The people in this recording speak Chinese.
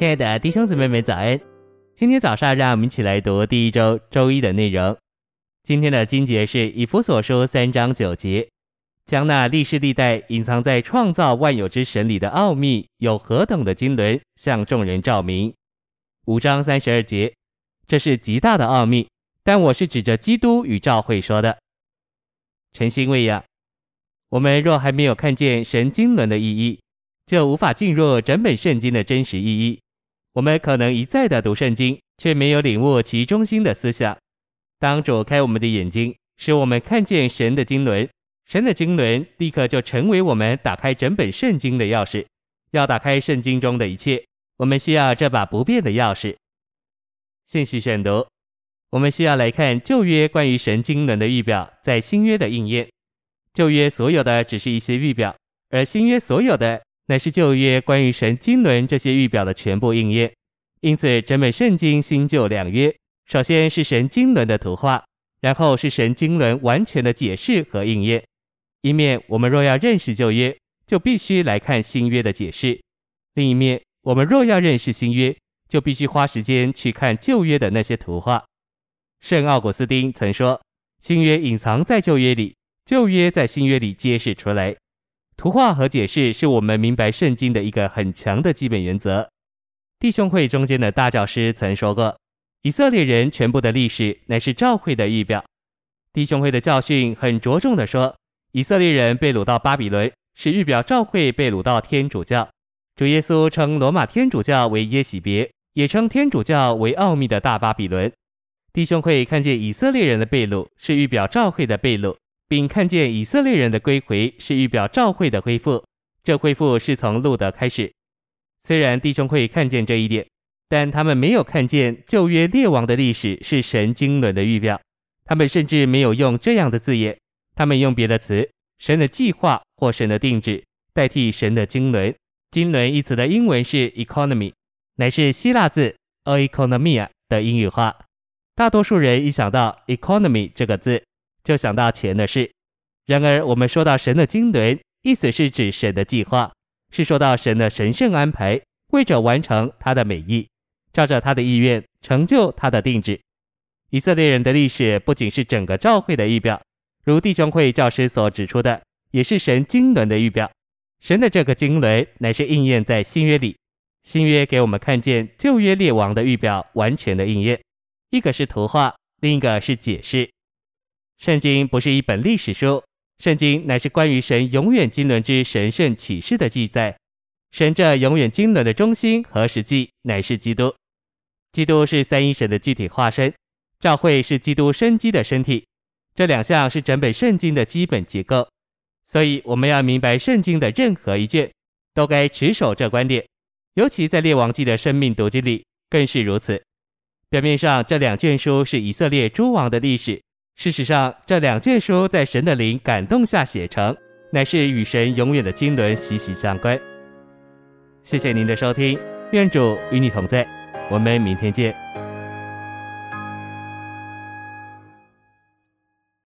亲爱的弟兄姊妹们，早安！今天早上，让我们一起来读第一周周一的内容。今天的经节是以弗所书三章九节，将那历世历代隐藏在创造万有之神里的奥秘，有何等的经纶，向众人照明。五章三十二节，这是极大的奥秘，但我是指着基督与教会说的。诚心喂养，我们若还没有看见神经纶的意义，就无法进入整本圣经的真实意义。我们可能一再的读圣经，却没有领悟其中心的思想。当主开我们的眼睛，使我们看见神的经纶，神的经纶立刻就成为我们打开整本圣经的钥匙。要打开圣经中的一切，我们需要这把不变的钥匙。信息选读，我们需要来看旧约关于神经纶的预表，在新约的应验。旧约所有的只是一些预表，而新约所有的。乃是旧约关于神经纶这些预表的全部应验，因此整本圣经新旧两约，首先是神经纶的图画，然后是神经纶完全的解释和应验。一面我们若要认识旧约，就必须来看新约的解释；另一面我们若要认识新约，就必须花时间去看旧约的那些图画。圣奥古斯丁曾说：“新约隐藏在旧约里，旧约在新约里揭示出来。”图画和解释是我们明白圣经的一个很强的基本原则。弟兄会中间的大教师曾说过，以色列人全部的历史乃是教会的预表。弟兄会的教训很着重地说，以色列人被掳到巴比伦是预表教会被掳到天主教。主耶稣称罗马天主教为耶洗别，也称天主教为奥秘的大巴比伦。弟兄会看见以色列人的被掳是预表教会的被掳。并看见以色列人的归回是预表教会的恢复，这恢复是从路德开始。虽然弟兄会看见这一点，但他们没有看见旧约列王的历史是神经纶的预表。他们甚至没有用这样的字眼，他们用别的词“神的计划”或“神的定旨”代替“神的经纶”。经纶一词的英文是 economy，乃是希腊字 oikonomia 的英语化。大多数人一想到 economy 这个字，就想到钱的事。然而，我们说到神的经纶，意思是指神的计划，是说到神的神圣安排，为着完成他的美意，照着他的意愿成就他的定旨。以色列人的历史不仅是整个教会的预表，如弟兄会教师所指出的，也是神经纶的预表。神的这个经纶乃是应验在新约里，新约给我们看见旧约列王的预表完全的应验。一个是图画，另一个是解释。圣经不是一本历史书，圣经乃是关于神永远经纶之神圣启示的记载。神这永远经纶的中心和实际乃是基督，基督是三一神的具体化身，教会是基督生机的身体。这两项是整本圣经的基本结构，所以我们要明白圣经的任何一卷，都该持守这观点，尤其在列王记的生命读经里更是如此。表面上这两卷书是以色列诸王的历史。事实上，这两卷书在神的灵感动下写成，乃是与神永远的经纶息息相关。谢谢您的收听，愿主与你同在，我们明天见。